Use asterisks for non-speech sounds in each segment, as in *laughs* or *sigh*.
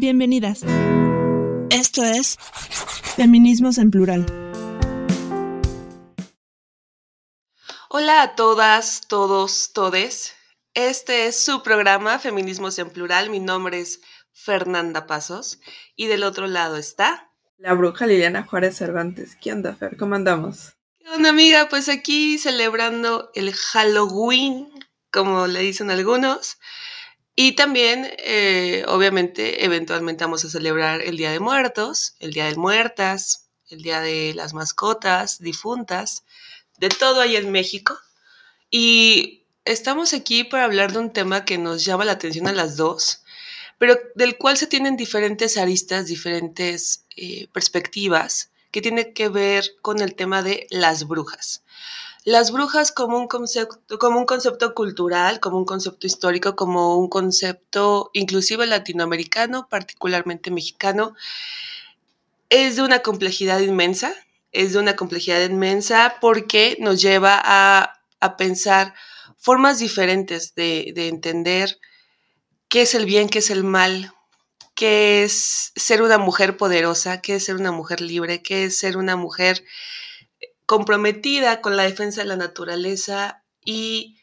Bienvenidas. Esto es Feminismos en Plural. Hola a todas, todos, todes. Este es su programa Feminismos en Plural. Mi nombre es Fernanda Pasos y del otro lado está... La bruja Liliana Juárez Cervantes. ¿Qué onda, Fer? ¿Cómo andamos? ¿Qué onda, amiga? Pues aquí celebrando el Halloween, como le dicen algunos. Y también, eh, obviamente, eventualmente vamos a celebrar el Día de Muertos, el Día de Muertas, el Día de las Mascotas, difuntas, de todo ahí en México. Y estamos aquí para hablar de un tema que nos llama la atención a las dos, pero del cual se tienen diferentes aristas, diferentes eh, perspectivas, que tiene que ver con el tema de las brujas las brujas como un concepto, como un concepto cultural, como un concepto histórico, como un concepto inclusive latinoamericano, particularmente mexicano, es de una complejidad inmensa, es de una complejidad inmensa porque nos lleva a, pensar formas diferentes de, de entender qué es el bien, qué es el mal, qué es ser una mujer poderosa, qué es ser una mujer libre, qué es ser una mujer comprometida con la defensa de la naturaleza y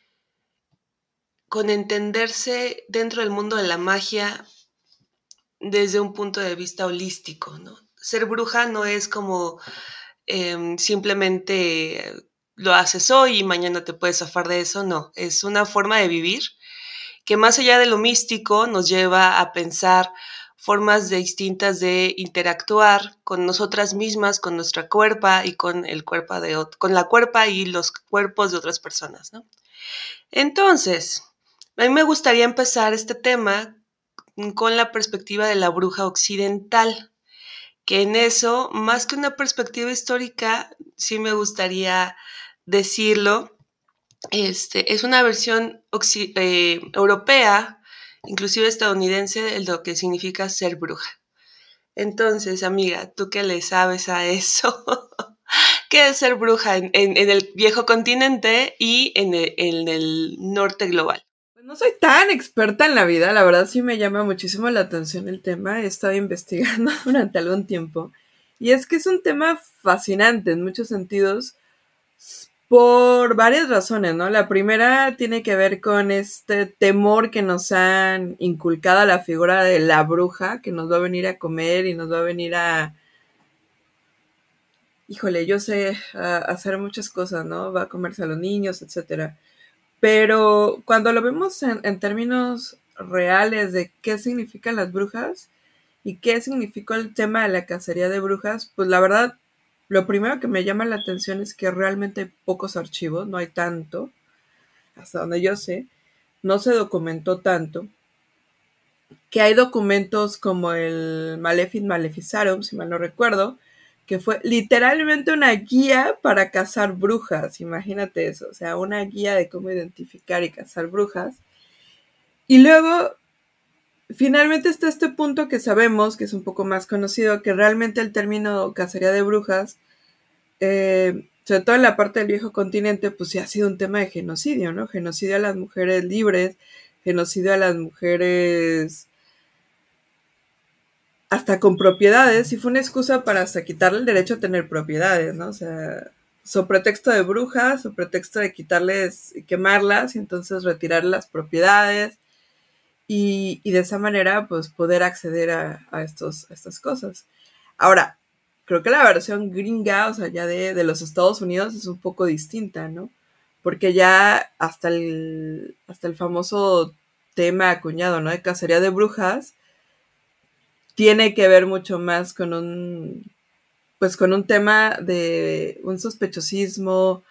con entenderse dentro del mundo de la magia desde un punto de vista holístico. ¿no? Ser bruja no es como em, simplemente lo haces hoy y mañana te puedes zafar de eso, no, es una forma de vivir que más allá de lo místico nos lleva a pensar formas distintas de interactuar con nosotras mismas, con nuestra cuerpa y con el cuerpo de con la cuerpa y los cuerpos de otras personas, ¿no? Entonces, a mí me gustaría empezar este tema con la perspectiva de la bruja occidental, que en eso, más que una perspectiva histórica, sí me gustaría decirlo, este, es una versión eh, europea inclusive estadounidense, de lo que significa ser bruja. Entonces, amiga, ¿tú qué le sabes a eso? *laughs* ¿Qué es ser bruja en, el viejo continente y en el, norte global? Pues no soy tan experta en la vida, la verdad sí me llama muchísimo la atención el tema, he estado *laughs* investigando durante algún tiempo y es que es un tema fascinante en muchos sentidos por varias razones, ¿no? La primera tiene que ver con este temor que nos han inculcado la figura de la bruja, que nos va a venir a comer y nos va a venir a... Híjole, yo sé hacer muchas cosas, ¿no? Va a comerse a los niños, etcétera. Pero cuando lo vemos en términos reales de qué significan las brujas y qué significó el tema de la cacería de brujas, pues la verdad lo primero que me llama la atención es que realmente hay pocos archivos, no hay tanto, hasta donde yo sé, no se documentó tanto, que hay documentos como el Malefic Maleficarum, si mal no recuerdo, que fue literalmente una guía para cazar brujas, imagínate eso, o sea, una guía de cómo identificar y cazar brujas. Y luego, finalmente está este punto que sabemos, que es un poco más conocido, que realmente el término cacería de brujas eh, sobre todo en la parte del viejo continente, pues sí ha sido un tema de genocidio, ¿no? Genocidio a las mujeres libres, genocidio a las mujeres hasta con propiedades, y fue una excusa para hasta quitarle el derecho a tener propiedades, ¿no? O sea, so pretexto de brujas, o pretexto de quitarles, quemarlas, y entonces retirar las propiedades, y, de esa manera, pues poder acceder a, estos, estas cosas. Ahora, creo que la versión gringa, o sea, ya de, los Estados Unidos es un poco distinta, ¿no? Porque ya hasta el, hasta el famoso tema acuñado, ¿no? De cacería de brujas, tiene que ver mucho más con un, pues con un tema de un sospechosismo,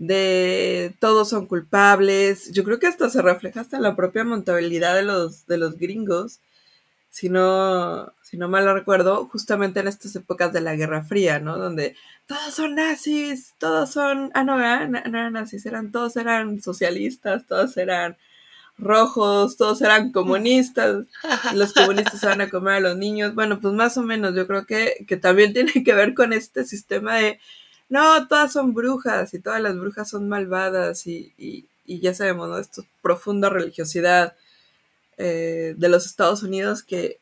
de todos son culpables. Yo creo que hasta se refleja hasta en la propia montabilidad de los, de los gringos, si no, si no mal recuerdo, justamente en estas épocas de la Guerra Fría, ¿no? Donde todos son nazis, todos son, ah, no, no, eran nazis, eran, todos eran socialistas, todos eran rojos, todos eran comunistas, *laughs* los comunistas van a comer a los niños, bueno, pues más o menos, yo creo que, que también *laughs* tiene que ver con este sistema de, no, todas son brujas y todas las brujas son malvadas y, y, ya sabemos, ¿no? Esto profunda religiosidad eh, de los Estados Unidos que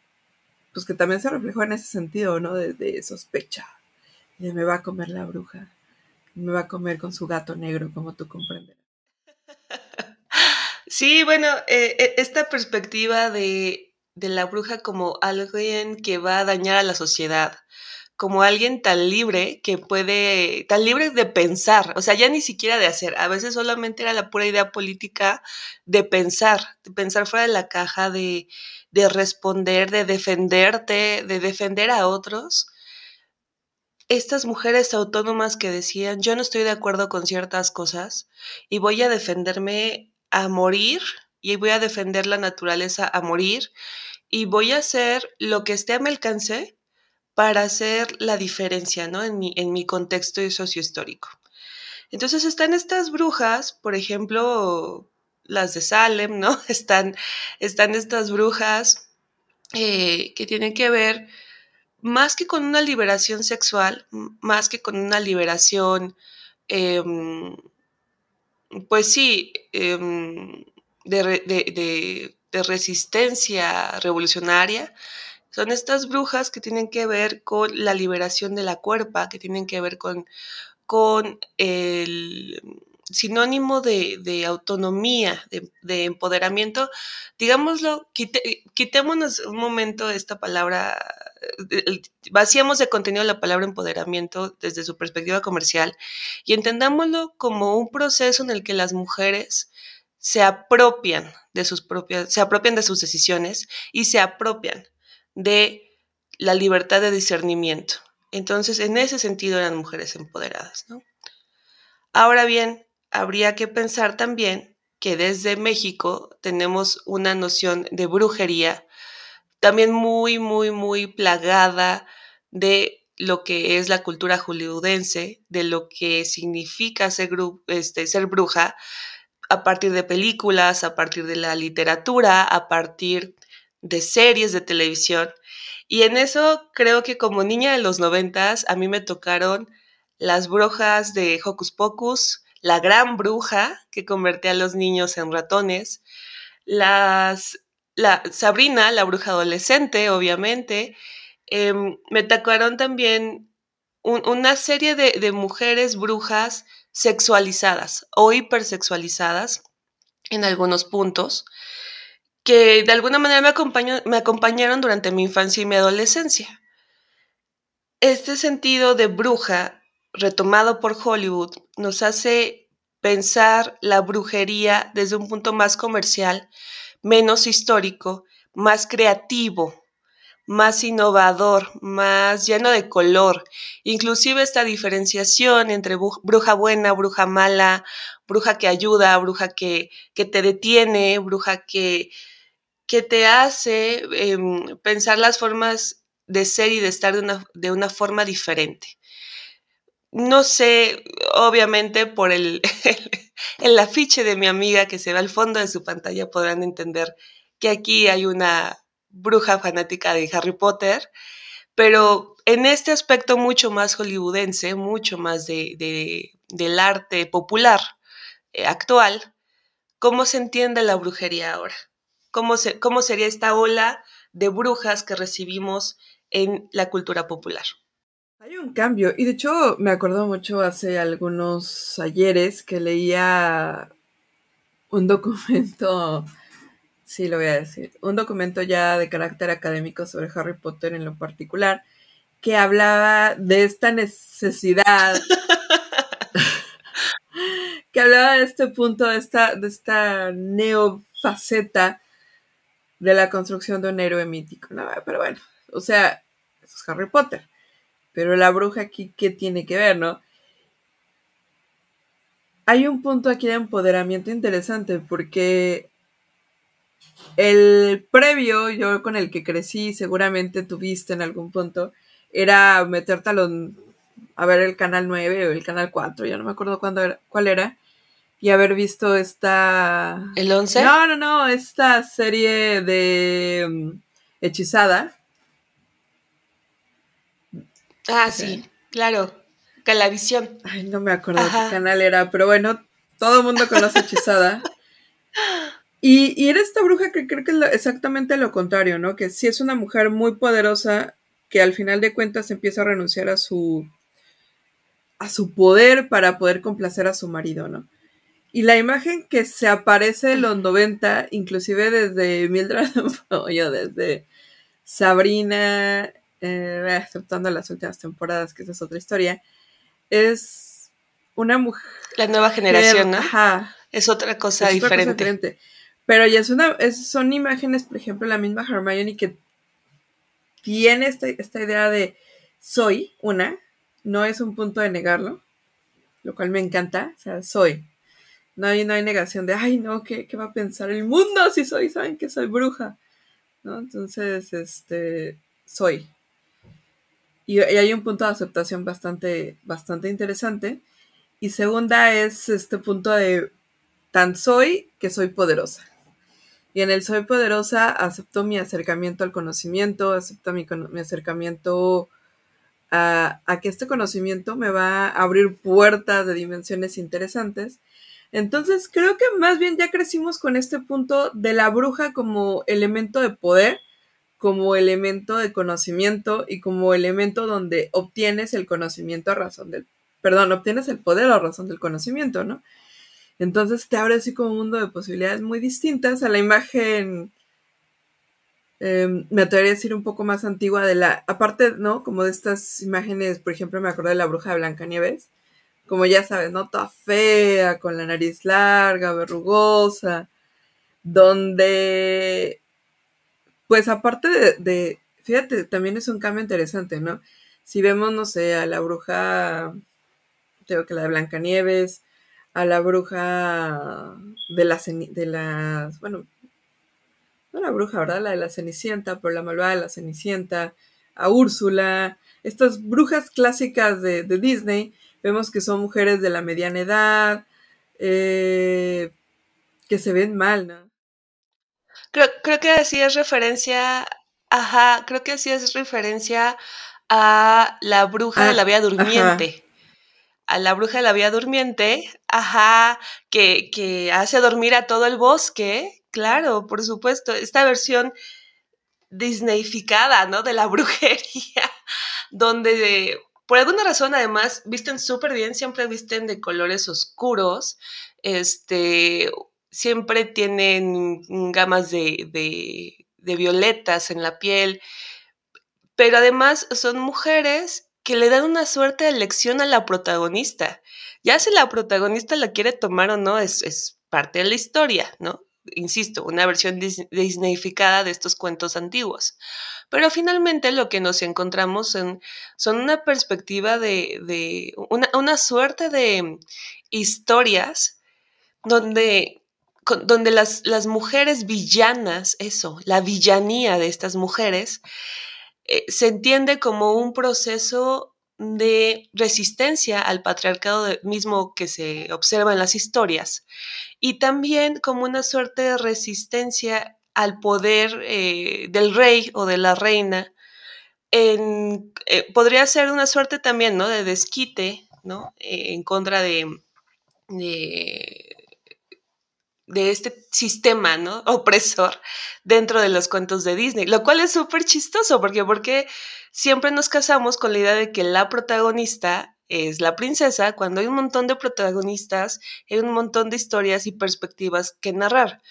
pues que también se reflejó en ese sentido, ¿no? De, sospecha, de me va a comer la bruja, me va a comer con su gato negro, como tú comprendes. *laughs* Sí, bueno, eh, eh, esta perspectiva de, de la bruja como alguien que va a dañar a la sociedad, como alguien tan libre que puede, tan libre de pensar, o sea, ya ni siquiera de hacer, a veces solamente era la pura idea política de pensar, de pensar fuera de la caja, de, de responder, de defenderte, de defender a otros. Estas mujeres autónomas que decían, yo no estoy de acuerdo con ciertas cosas y voy a defenderme a morir y voy a defender la naturaleza a morir y voy a hacer lo que esté a mi alcance para hacer la diferencia, ¿no? En mi, en mi contexto sociohistórico. Entonces están estas brujas, por ejemplo, las de Salem, ¿no? *laughs* Están, están estas brujas eh, que tienen que ver más que con una liberación sexual, más que con una liberación, em, pues sí, em, de, de resistencia revolucionaria, son estas brujas que tienen que ver con la liberación de la cuerpa, que tienen que ver con, con el sinónimo de, autonomía, de, empoderamiento. Digámoslo, quitémonos un momento esta palabra, vaciamos de contenido la palabra empoderamiento desde su perspectiva comercial y entendámoslo como un proceso en el que las mujeres se apropian de sus propias, se apropian de sus decisiones y se apropian de la libertad de discernimiento. Entonces, en ese sentido eran mujeres empoderadas. Ahora bien, habría que pensar también que desde México tenemos una noción de brujería también muy, muy, muy plagada de lo que es la cultura hollywoodense, de lo que significa ser, este, ser bruja a partir de películas, a partir de la literatura, a partir de series de televisión. Y en eso creo que como niña de los noventas, a mí me tocaron las brujas de Hocus Pocus, la gran bruja que convertía a los niños en ratones, las, la Sabrina, la bruja adolescente, obviamente. Em, me tocaron también una serie de, de mujeres brujas sexualizadas o hipersexualizadas en algunos puntos que de alguna manera me, me acompañaron durante mi infancia y mi adolescencia. Este sentido de bruja, retomado por Hollywood, nos hace pensar la brujería desde un punto más comercial, menos histórico, más creativo, más innovador, más lleno de color. Inclusive esta diferenciación entre bruja buena, bruja mala, bruja que ayuda, bruja que, que te detiene, bruja que, que te hace em, pensar las formas de ser y de estar de una, de una forma diferente. No sé, obviamente por el, *laughs* el, afiche de mi amiga que se ve al fondo de su pantalla podrán entender que aquí hay una bruja fanática de Harry Potter, pero en este aspecto mucho más hollywoodense, mucho más de, de, del arte popular eh, actual, ¿cómo se entiende la brujería ahora? Cómo, cómo sería esta ola de brujas que recibimos en la cultura popular. Hay un cambio, y de hecho me acuerdo mucho hace algunos ayeres que leía un documento, *laughs* sí lo voy a decir, un documento ya de carácter académico sobre Harry Potter en lo particular, que hablaba de esta necesidad, *laughs* *laughs* que hablaba de este punto, de esta, de esta neofaceta de la construcción de un héroe mítico. No, pero bueno, o sea, eso es Harry Potter. Pero la bruja aquí, ¿qué tiene que ver, no? Hay un punto aquí de empoderamiento interesante porque el previo, yo con el que crecí, seguramente tuviste en algún punto, era meterte a, a ver el canal 9 o el canal 4, ya no me acuerdo cuándo era, cuál era, y haber visto esta... ¿El 11? No, no, no, esta serie de mm, Hechizada. Ah, sí, claro. Calavisión. Ay, no me acuerdo qué canal era, pero bueno, todo el mundo conoce Hechizada. *laughs* Y, y era esta bruja que creo que es exactamente lo contrario, ¿no? Que sí es una mujer muy poderosa que al final de cuentas empieza a renunciar a su a su poder para poder complacer a su marido, ¿no? Y la imagen que se aparece en los 90, inclusive desde Mildred *laughs* yo desde Sabrina, eh, aceptando las últimas temporadas, que esa es otra historia, es una mujer... La nueva generación, ¿no? Ajá. Es otra cosa, diferente. Pero ya es una, son imágenes, por ejemplo, la misma Hermione que tiene esta, esta idea de soy una, no es un punto de negarlo, lo cual me encanta, o sea, soy. No hay, no hay negación de, ay, no, ¿qué, ¿qué, va a pensar el mundo si soy, saben que soy bruja? ¿No? Entonces, este, soy. Y, hay un punto de aceptación bastante, bastante interesante. Y segunda es este punto de, tan soy que soy poderosa. Y en el soy poderosa acepto mi acercamiento al conocimiento, acepto mi, mi acercamiento a, que este conocimiento me va a abrir puertas de dimensiones interesantes. Entonces creo que más bien ya crecimos con este punto de la bruja como elemento de poder, como elemento de conocimiento y como elemento donde obtienes el conocimiento a razón del, perdón, obtienes el poder a razón del conocimiento, ¿no? Entonces te abre así como un mundo de posibilidades muy distintas a la imagen Em, me atrevería a decir un poco más antigua de la, aparte, ¿no? Como de estas imágenes, por ejemplo, me acordé de la bruja de Blancanieves, como ya sabes, ¿no? Toda fea, con la nariz larga, verrugosa, donde, pues aparte de, fíjate, también es un cambio interesante, ¿no? Si vemos, no sé, a la bruja, tengo que la de Blancanieves, a la bruja de las, de las, bueno, no la bruja, ¿verdad? La de la Cenicienta, pero la malvada de la Cenicienta, a Úrsula, estas brujas clásicas de, Disney, vemos que son mujeres de la mediana edad, eh, que se ven mal, ¿no? Creo, creo que así es referencia, ajá, creo que así es referencia a la bruja de la ah, vía durmiente. A la bruja de la vía durmiente, ajá, que, que hace dormir a todo el bosque Claro, por supuesto, esta versión disneyficada, ¿no? De la *laughs* brujería, donde por alguna razón además visten súper bien, siempre visten de colores oscuros, este, siempre tienen gamas de, de, de violetas en la piel, pero además son mujeres que le dan una suerte de lección a la protagonista. Ya si la protagonista la quiere tomar o no, es, es parte de la historia, ¿no? Insisto, una versión disneyficada de estos cuentos antiguos. Pero finalmente lo que nos encontramos en, son una perspectiva de, una, suerte de historias donde, donde las, las, mujeres villanas, eso, la villanía de estas mujeres, eh, se entiende como un proceso de resistencia al patriarcado mismo que se observa en las historias y también como una suerte de resistencia al poder eh, del rey o de la reina. En, eh, podría ser una suerte también, ¿no? De desquite, ¿no? En contra de, de, este sistema, ¿no? Opresor dentro de los cuentos de Disney, lo cual es súper chistoso, porque, porque siempre nos casamos con la idea de que la protagonista es la princesa cuando hay un montón de protagonistas, hay un montón de historias y perspectivas que narrar.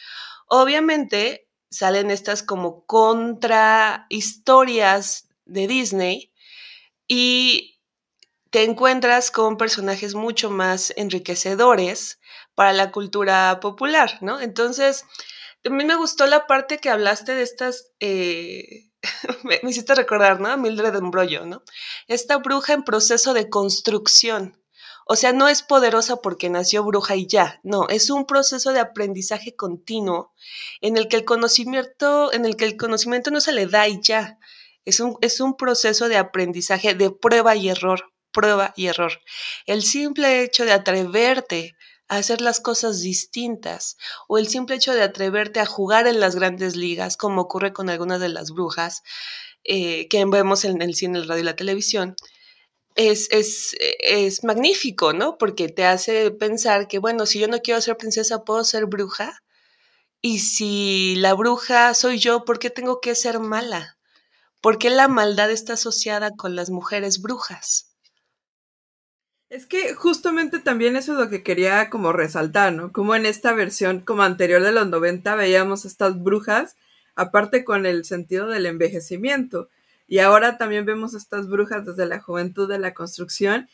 Obviamente salen estas como contra historias de Disney y te encuentras con personajes mucho más enriquecedores para la cultura popular, ¿no? Entonces, a mí me gustó la parte que hablaste de estas eh, *laughs* me, hiciste recordar, ¿no? Mildred Embrollo, ¿no? Esta bruja en proceso de construcción. O sea, no es poderosa porque nació bruja y ya, no, es un proceso de aprendizaje continuo en el que el conocimiento, en el que el conocimiento no se le da y ya. Es un, es un proceso de aprendizaje de prueba y error, prueba y error. El simple hecho de atreverte a hacer las cosas distintas o el simple hecho de atreverte a jugar en las grandes ligas, como ocurre con algunas de las brujas eh, que vemos en el cine, el radio y la televisión, es, es, es, magnífico, ¿no? Porque te hace pensar que, bueno, si yo no quiero ser princesa, puedo ser bruja. Y si la bruja soy yo, ¿por qué tengo que ser mala? ¿Por qué la maldad está asociada con las mujeres brujas? Es que justamente también eso es lo que quería como resaltar, ¿no? Como en esta versión como anterior de los 90 veíamos estas brujas, aparte con el sentido del envejecimiento. Y ahora también vemos estas brujas desde la juventud de la construcción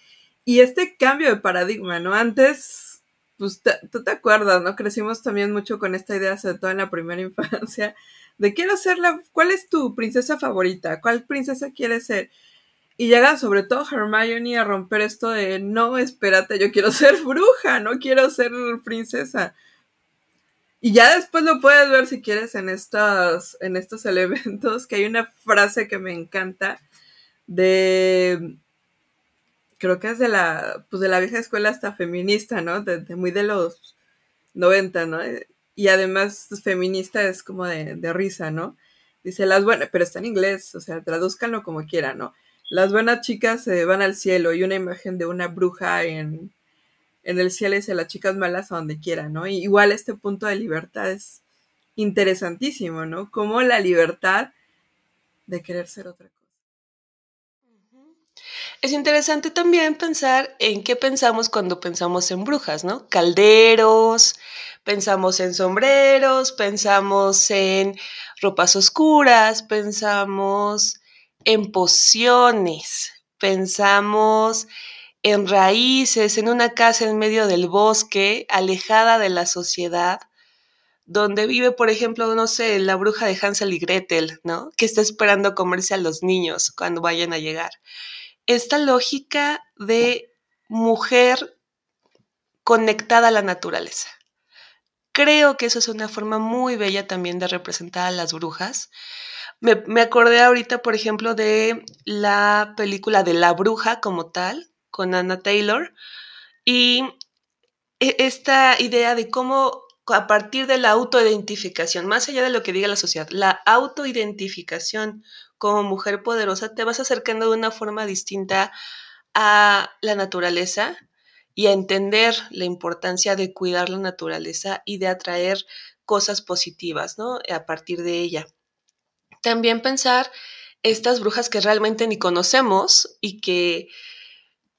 y este cambio de paradigma, ¿no? Antes, pues tú te acuerdas, ¿no? Crecimos también mucho con esta idea, sobre todo en la primera *laughs* infancia, de quiero ser la, ¿cuál es tu princesa favorita? ¿Cuál princesa quieres ser? Y llega sobre todo Hermione a romper esto de, no, espérate, yo quiero ser bruja, no quiero ser princesa. Y ya después lo puedes ver si quieres en estos, en estos *laughs* elementos, que hay una frase que me encanta de, creo que es de la, pues de la vieja escuela hasta feminista, ¿no? De, muy de los 90, ¿no? Y además feminista es como de, de risa, ¿no? Dice las buenas, pero está en inglés, o sea, tradúzcanlo como quieran, ¿no? Las buenas chicas se van al cielo y una imagen de una bruja en, el cielo dice las chicas malas a donde quieran, ¿no? Igual este punto de libertad es interesantísimo, ¿no? Como la libertad de querer ser otra cosa. Es interesante también pensar en qué pensamos cuando pensamos en brujas, ¿no? Calderos, pensamos en sombreros, pensamos en ropas oscuras, pensamos en pociones, pensamos en raíces, en una casa en medio del bosque, alejada de la sociedad, donde vive, por ejemplo, no sé, la bruja de Hansel y Gretel, ¿no? Que está esperando comerse a los niños cuando vayan a llegar. Esta lógica de mujer conectada a la naturaleza. Creo que eso es una forma muy bella también de representar a las brujas. Me, acordé ahorita, por ejemplo, de la película de La Bruja como tal, con Anna Taylor, y e, esta idea de cómo a partir de la autoidentificación, más allá de lo que diga la sociedad, la autoidentificación como mujer poderosa, te vas acercando de una forma distinta a la naturaleza y a entender la importancia de cuidar la naturaleza y de atraer cosas positivas, ¿no? A partir de ella. También pensar estas brujas que realmente ni conocemos y que,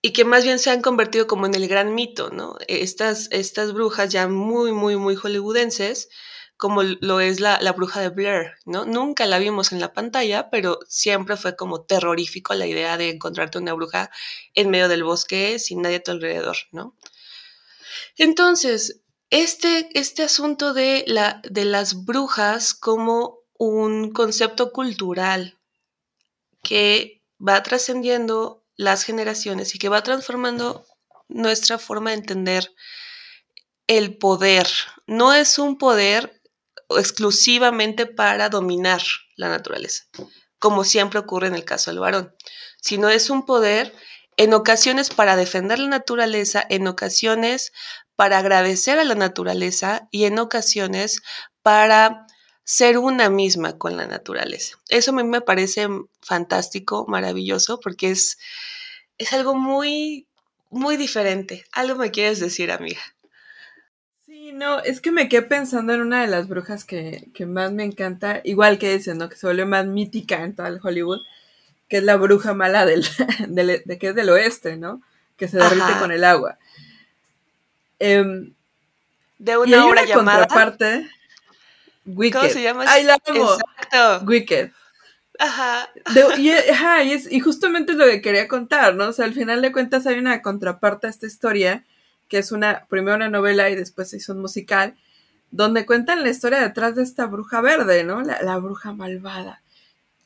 y que más bien se han convertido como en el gran mito, ¿no? Estas, estas brujas ya muy, muy, muy hollywoodenses, como lo es la, la, bruja de Blair, ¿no? Nunca la vimos en la pantalla, pero siempre fue como terrorífico la idea de encontrarte una bruja en medio del bosque sin nadie a tu alrededor, ¿no? Entonces, este, este asunto de, la, de las brujas como un concepto cultural que va trascendiendo las generaciones y que va transformando nuestra forma de entender el poder. No es un poder exclusivamente para dominar la naturaleza, como siempre ocurre en el caso del varón, sino es un poder en ocasiones para defender la naturaleza, en ocasiones para agradecer a la naturaleza y en ocasiones para ser una misma con la naturaleza. Eso a mí me parece fantástico, maravilloso, porque es, es algo muy, muy diferente. ¿Algo me quieres decir, amiga? Sí, no, es que me quedé pensando en una de las brujas que, más me encanta, igual que ese, ¿no? Que se vuelve más mítica en todo el Hollywood, que es la bruja mala *laughs* del, de que es del oeste, ¿no? Que se derrite con el agua. Em, de una obra llamada. Wicked. ¿Cómo se llama? ¡Ay, la amo! Exacto. Wicked. Ajá. y, ajá y, es, y, justamente es lo que quería contar, ¿no? O sea, al final de cuentas hay una contraparte a esta historia, que es una, primero una novela y después se hizo un musical, donde cuentan la historia detrás de esta bruja verde, ¿no? La, bruja malvada.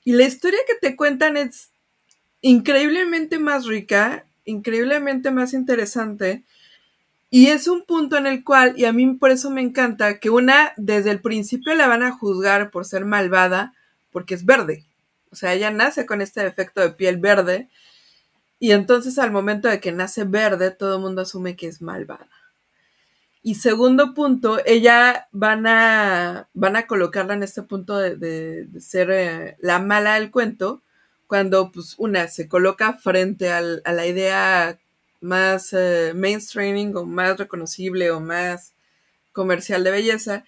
Y la historia que te cuentan es increíblemente más rica, increíblemente más interesante, y es un punto en el cual, y a mí por eso me encanta, que una desde el principio la van a juzgar por ser malvada porque es verde. O sea, ella nace con este defecto de piel verde y entonces al momento de que nace verde todo el mundo asume que es malvada. Y segundo punto, ella van a, van a colocarla en este punto de, ser eh, la mala del cuento, cuando pues una se coloca frente a la idea más eh, mainstreaming o más reconocible o más comercial de belleza.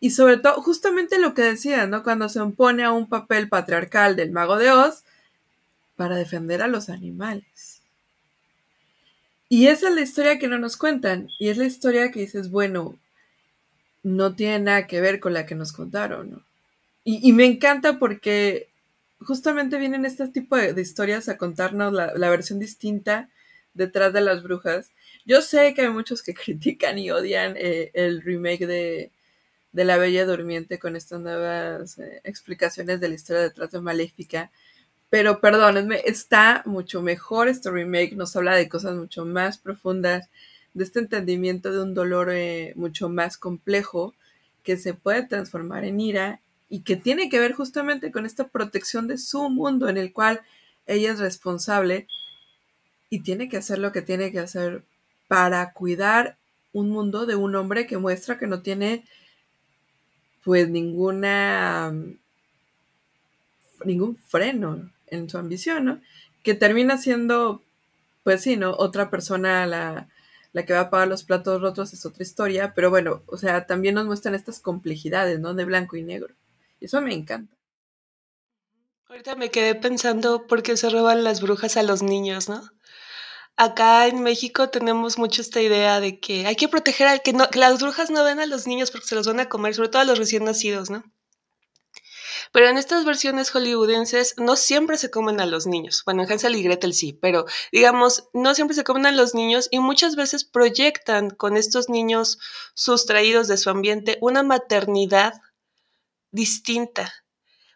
Y sobre todo, justamente lo que decía, ¿no? Cuando se opone a un papel patriarcal del mago de Oz para defender a los animales. Y esa es la historia que no nos cuentan. Y es la historia que dices, bueno, no tiene nada que ver con la que nos contaron. Y, me encanta porque justamente vienen este tipo de, historias a contarnos la, versión distinta detrás de las brujas. Yo sé que hay muchos que *laughs* critican y odian eh, el remake de, La Bella Durmiente con estas nuevas eh, explicaciones de la historia detrás de Maléfica. Pero perdónenme, está mucho mejor este remake, nos habla de cosas mucho más profundas, de este entendimiento de un dolor eh, mucho más complejo que se puede transformar en ira y que tiene que ver justamente con esta protección de su mundo en el cual ella es responsable y tiene que hacer lo que tiene que hacer para cuidar un mundo de un hombre que muestra que no tiene pues ninguna ningún freno en su ambición, ¿no? Que termina siendo pues sí, ¿no? Otra persona la, la que va a pagar los platos rotos es otra historia, pero bueno, o sea, también nos muestran estas complejidades, ¿no? De blanco y negro. Eso me encanta. Ahorita me quedé pensando por qué se roban las brujas a los niños, ¿no? Acá en México tenemos mucho esta idea de que hay que proteger a que, no, que las brujas no ven a los niños porque se los van a comer, sobre todo a los recién nacidos, ¿no? Pero en estas versiones hollywoodenses no siempre se comen a los niños. Bueno, en Hansel y Gretel sí, pero digamos, no siempre se comen a los niños y muchas veces proyectan con estos niños sustraídos de su ambiente una maternidad distinta,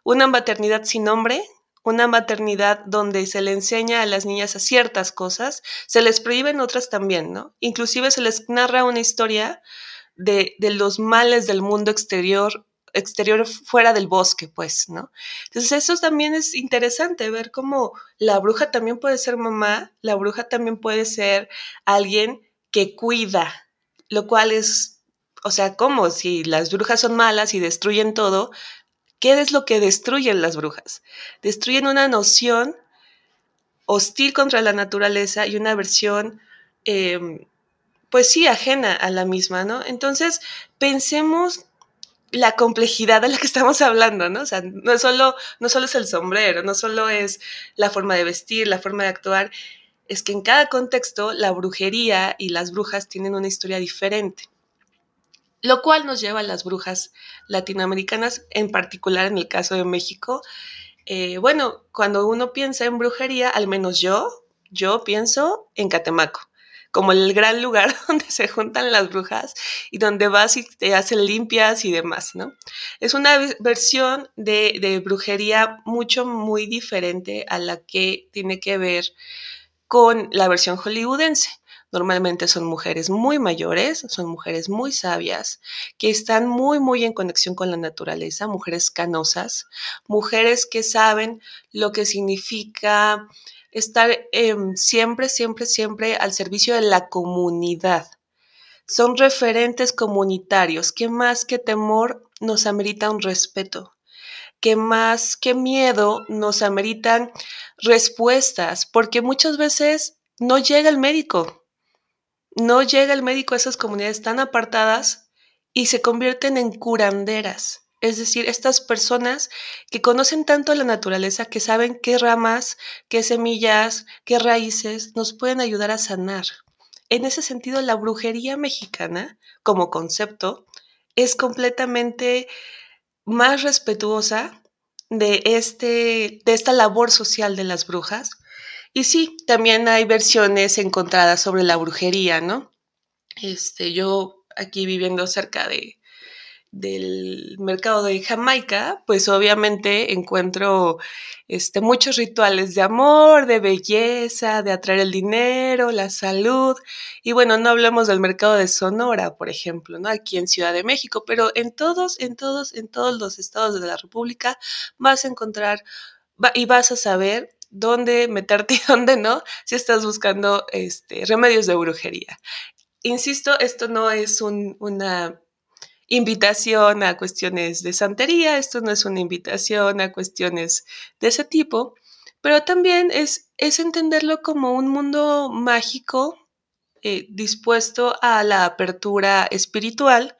una maternidad sin nombre, una maternidad donde se le enseña a las niñas a ciertas cosas, se les prohíben otras también, ¿no? Inclusive se les narra una historia de, de los males del mundo exterior exterior fuera del bosque, pues, ¿no? Entonces eso también es interesante, ver cómo la bruja también puede ser mamá, la bruja también puede ser alguien que cuida, lo cual es o sea, ¿cómo? Si las brujas son malas y destruyen todo, ¿qué es lo que destruyen las brujas? Destruyen una noción hostil contra la naturaleza y una versión, em, pues sí, ajena a la misma, ¿no? Entonces, pensemos la complejidad de la que estamos hablando, ¿no? O sea, no solo, no solo es el sombrero, no solo es la forma de vestir, la forma de actuar, es que en cada contexto la brujería y las brujas tienen una historia diferente lo cual nos lleva a las brujas latinoamericanas, en particular en el caso de México. Eh, bueno, cuando uno piensa en brujería, al menos yo, yo pienso en Catemaco, como el gran lugar *laughs* donde se juntan las brujas y donde vas y te hacen limpias y demás, ¿no? Es una versión de, de brujería mucho, muy diferente a la que tiene que ver con la versión hollywoodense. Normalmente son mujeres muy mayores, son mujeres muy sabias, que están muy, muy en conexión con la naturaleza, mujeres canosas, mujeres que saben lo que significa estar em, siempre, siempre, siempre al servicio de la comunidad. Son referentes comunitarios. Que más que temor nos amerita un respeto, que más que miedo nos ameritan respuestas, porque muchas veces no llega el médico, no llega el médico a esas comunidades tan apartadas y se convierten en curanderas. Es decir, estas personas que conocen tanto la naturaleza, que saben qué ramas, qué semillas, qué raíces nos pueden ayudar a sanar. En ese sentido, la brujería mexicana, como concepto, es completamente más respetuosa de, este, de esta labor social de las brujas y sí, también hay versiones encontradas sobre la brujería, ¿no? Este, yo aquí viviendo cerca de, del mercado de Jamaica, pues obviamente encuentro este, muchos rituales de amor, de belleza, de atraer el dinero, la salud. Y bueno, no hablemos del mercado de Sonora, por ejemplo, ¿no? Aquí en Ciudad de México, pero en todos, en todos, en todos los estados de la República vas a encontrar y vas a saber dónde meterte y *laughs* dónde no si estás buscando este, remedios de brujería. Insisto, esto no es una invitación a cuestiones de santería, esto no es una invitación a cuestiones de ese tipo, pero también es, es entenderlo como un mundo mágico eh, dispuesto a la apertura espiritual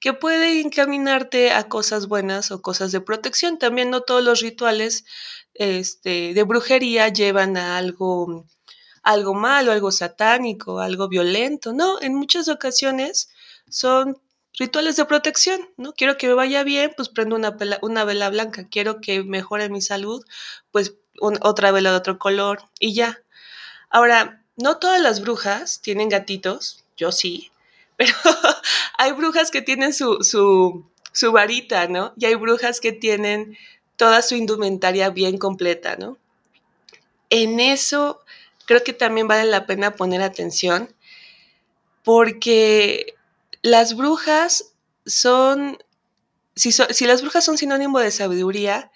que puede encaminarte a cosas buenas o cosas de protección. También no todos los rituales este, de brujería llevan a algo, algo malo, algo satánico, algo violento. No, en muchas ocasiones son rituales de protección, ¿no? Quiero que me vaya bien, pues prendo una, una vela blanca. Quiero que mejore mi salud, pues otra vela de otro color y ya. Ahora, no todas las brujas tienen gatitos, yo sí, *laughs* pero hay brujas que tienen su, su, su varita, ¿no? Y hay brujas que tienen toda su indumentaria bien completa, ¿no? En eso creo que también vale la pena poner atención porque las brujas son, si, las brujas son sinónimo de sabiduría,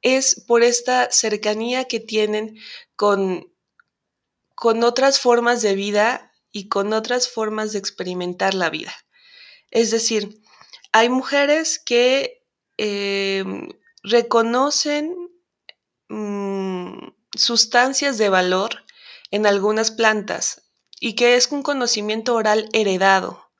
es por esta cercanía que tienen con, con otras formas de vida y con otras formas de experimentar la vida. Es decir, hay mujeres que em, reconocen mm, sustancias de valor en algunas plantas y que es un conocimiento oral heredado,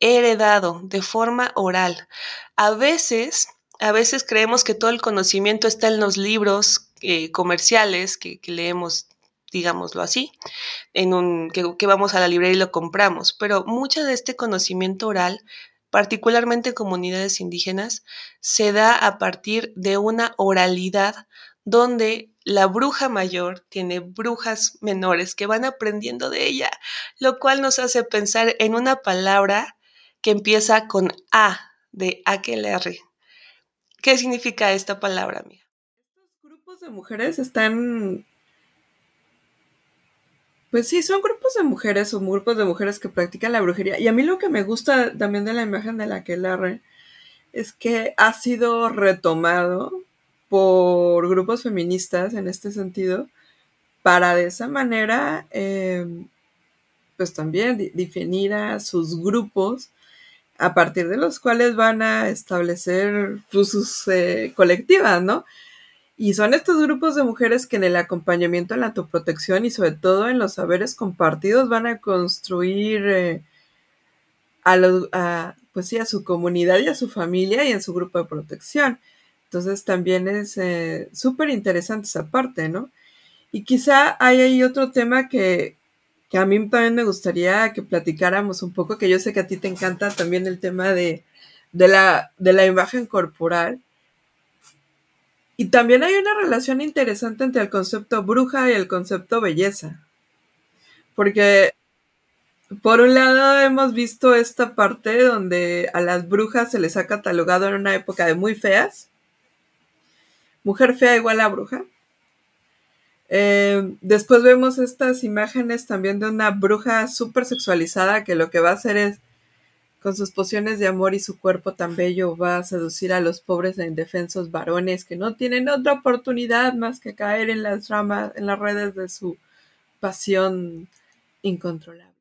heredado de forma oral. A veces, a veces creemos que todo el conocimiento está en los libros eh, comerciales que, leemos digámoslo así, en un, que, vamos a la librería y lo compramos, pero mucho de este conocimiento oral, particularmente en comunidades indígenas, se da a partir de una oralidad donde la bruja mayor tiene brujas menores que van aprendiendo de ella, lo cual nos hace pensar en una palabra que empieza con A, de aquelarre. ¿Qué significa esta palabra, amiga? Estos grupos de mujeres están... Pues sí, son grupos de mujeres o grupos de mujeres que practican la brujería. Y a mí lo que me gusta también de la imagen de la aquelarre es que ha sido retomado por grupos feministas en este sentido para de esa manera em, pues también definir a sus grupos a partir de los cuales van a establecer pues, sus eh, colectivas, ¿no? Y son estos grupos de mujeres que en el acompañamiento en la autoprotección y sobre todo en los saberes compartidos van a construir eh, a, pues sí, a su comunidad y a su familia y en su grupo de protección. Entonces también es eh, súper interesante esa parte, ¿no? Y quizá hay ahí otro tema que, que a mí también me gustaría que platicáramos un poco, que yo sé que a ti te encanta también el tema de, la, de la imagen corporal. Y también hay una relación interesante entre el concepto bruja y el concepto belleza. Porque por un lado hemos visto esta parte donde a las brujas se les ha catalogado en una época de muy feas. Mujer fea igual a bruja. Eh, después vemos estas imágenes también de una bruja súper sexualizada que lo que va a hacer es, con sus pociones de amor y su cuerpo tan bello, va a seducir a los pobres e indefensos varones que no tienen otra oportunidad más que caer en las ramas, en las redes de su pasión incontrolable.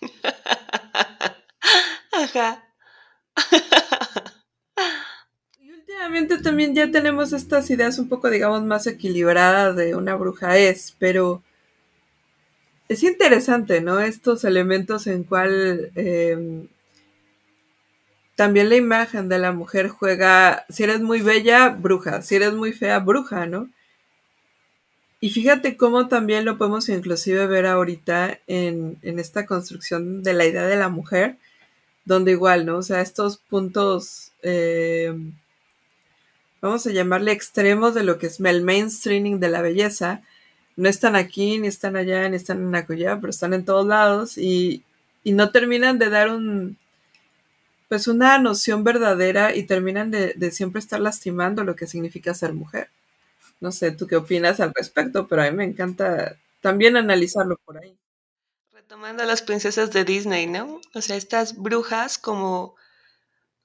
*laughs* Ajá. *laughs* Obviamente también ya tenemos estas ideas un poco, digamos, más equilibradas de una bruja es, pero es interesante, ¿no? Estos elementos en cual em, también la imagen de la mujer juega, si eres muy bella, bruja, si eres muy fea, bruja, ¿no? Y fíjate cómo también lo podemos inclusive ver ahorita en, en esta construcción de la idea de la mujer, donde igual, ¿no? O sea, estos puntos... Eh, vamos a llamarle extremos de lo que es el mainstreaming de la belleza. No están aquí, ni están allá, ni están en Acuya, pero están en todos lados y, no terminan de dar un, pues una noción verdadera y terminan de, de, siempre estar lastimando lo que significa ser mujer. No sé, tú qué opinas al respecto, pero a mí me encanta también analizarlo por ahí. Retomando a las princesas de Disney, ¿no? O sea, estas brujas como,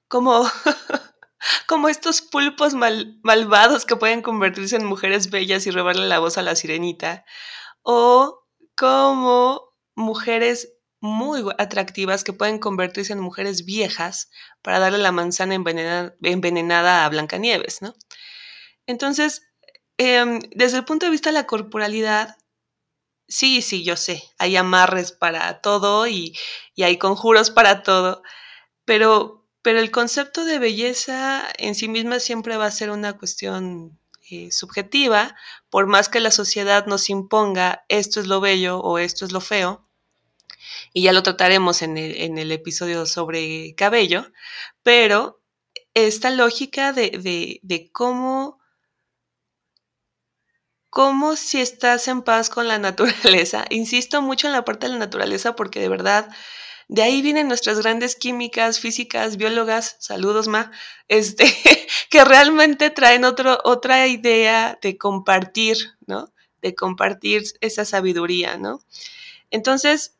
como *laughs* como estos pulpos malvados que pueden convertirse en mujeres bellas y robarle la voz a la sirenita, o como mujeres muy atractivas que pueden convertirse en mujeres viejas para darle la manzana envenenada, a Blancanieves, ¿no? Entonces, em, desde el punto de vista de la corporalidad, sí, sí, yo sé, hay amarres para todo y, y hay conjuros para todo, pero, pero el concepto de belleza en sí misma siempre va a ser una cuestión eh, subjetiva, por más que la sociedad nos imponga esto es lo bello o esto es lo feo, y ya lo trataremos en el, episodio sobre cabello, pero esta lógica de, de, cómo si estás en paz con la *laughs* naturaleza. Insisto mucho en la parte de la naturaleza porque de verdad de ahí vienen nuestras grandes químicas, físicas, biólogas, saludos Ma, este, *laughs* que realmente traen otro, otra idea de compartir, ¿no? De compartir esa sabiduría, ¿no? Entonces,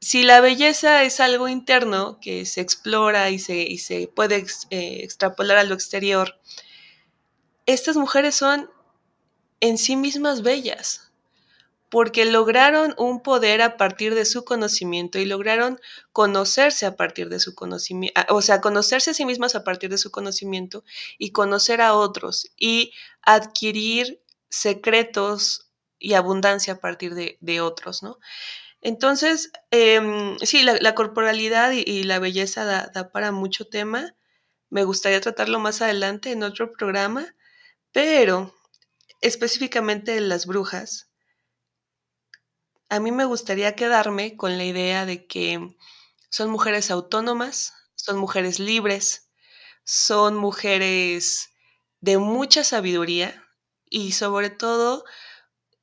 si la belleza es algo interno que se explora y se, y se puede eh, extrapolar a lo exterior, estas mujeres son en sí mismas bellas, porque lograron un poder a partir de su conocimiento y lograron conocerse a partir de su conocimiento, o sea, conocerse a sí mismas a partir de su conocimiento y conocer a otros y adquirir secretos y abundancia a partir de, otros, ¿no? Entonces, em, sí, la, corporalidad y, la belleza da para mucho tema. Me gustaría tratarlo más adelante en otro programa, pero específicamente de las brujas, a mí me gustaría quedarme con la idea de que son mujeres autónomas, son mujeres libres, son mujeres de mucha sabiduría y sobre todo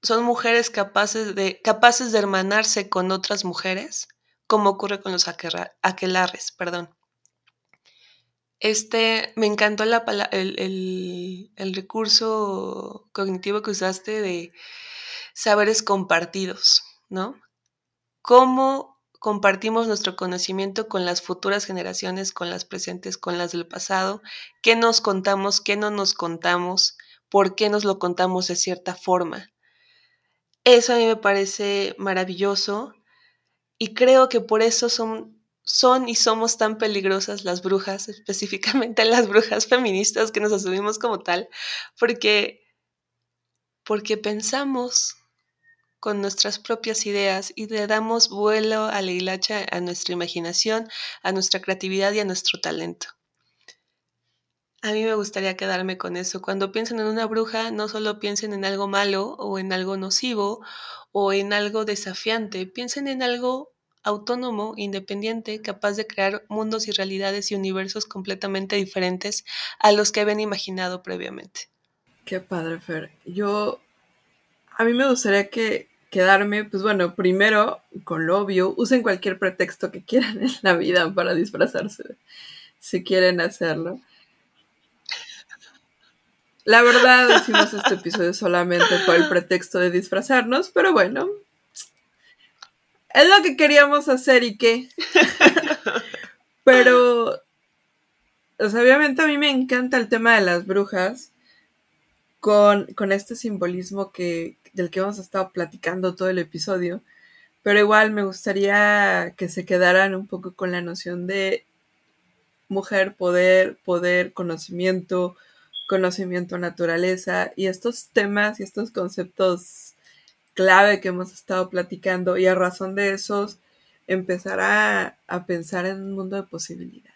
son mujeres capaces de, capaces de hermanarse con otras mujeres, como ocurre con los aquelarres, perdón. Este, me encantó la, el, el, recurso cognitivo que usaste de saberes compartidos, ¿no? ¿Cómo compartimos nuestro conocimiento con las futuras generaciones, con las presentes, con las del pasado? ¿Qué nos contamos, qué no nos contamos? ¿Por qué nos lo contamos de cierta forma? Eso a mí me parece maravilloso y creo que por eso son son y somos tan peligrosas las brujas, *laughs* específicamente las brujas feministas que nos asumimos como tal, porque, porque pensamos con nuestras propias ideas y le damos vuelo a la hilacha a nuestra imaginación, a nuestra creatividad y a nuestro talento. A mí me gustaría quedarme con eso. Cuando piensen en una bruja, no solo piensen en algo malo o en algo nocivo o en algo desafiante, piensen en algo autónomo, independiente, capaz de crear mundos y realidades y universos completamente diferentes a los que habían imaginado previamente. Qué padre, Fer. Yo, a mí me gustaría que quedarme, pues bueno, primero con lo obvio, usen cualquier pretexto que quieran en la vida para disfrazarse, si quieren hacerlo. La verdad, hicimos este episodio solamente por el pretexto de disfrazarnos, pero bueno, es lo que queríamos hacer y qué. *laughs* Pero, obviamente a mí me encanta el tema de las brujas con, con este simbolismo que, del que hemos estado platicando todo el episodio. Pero igual me gustaría que se quedaran un poco con la noción de mujer, poder, poder, conocimiento, conocimiento, naturaleza y estos temas y estos conceptos clave que hemos estado platicando y a razón de esos empezar a, pensar en un mundo de posibilidades.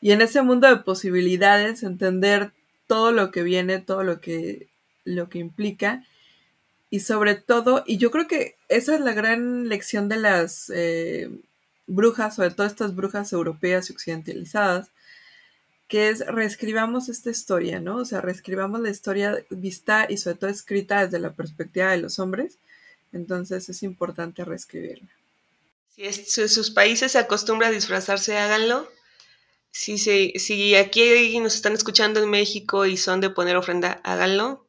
Y en ese mundo de posibilidades entender todo lo que viene, todo lo que, lo que implica y sobre todo, y yo creo que esa es la gran lección de las eh, brujas, sobre todo estas brujas europeas y occidentalizadas, que es reescribamos esta historia, ¿no? O sea, reescribamos la historia vista y sobre todo escrita desde la perspectiva de los hombres. Entonces es importante reescribirla. Si, sus países se acostumbran a disfrazarse, háganlo. Si, si aquí nos están escuchando en México y son de poner ofrenda, háganlo.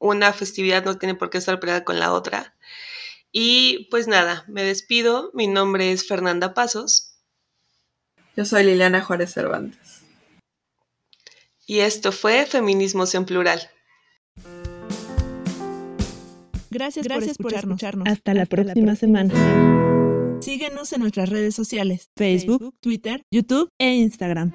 Una festividad no tiene por qué estar pegada con la otra. Y pues nada, me despido. Mi nombre es Fernanda Pasos. Yo soy Liliana Juárez Cervantes. Y esto fue Feminismos en Plural. Gracias, Gracias por, escucharnos. Hasta, la, próxima semana. Síguenos en nuestras redes sociales, Facebook, Twitter, YouTube e Instagram.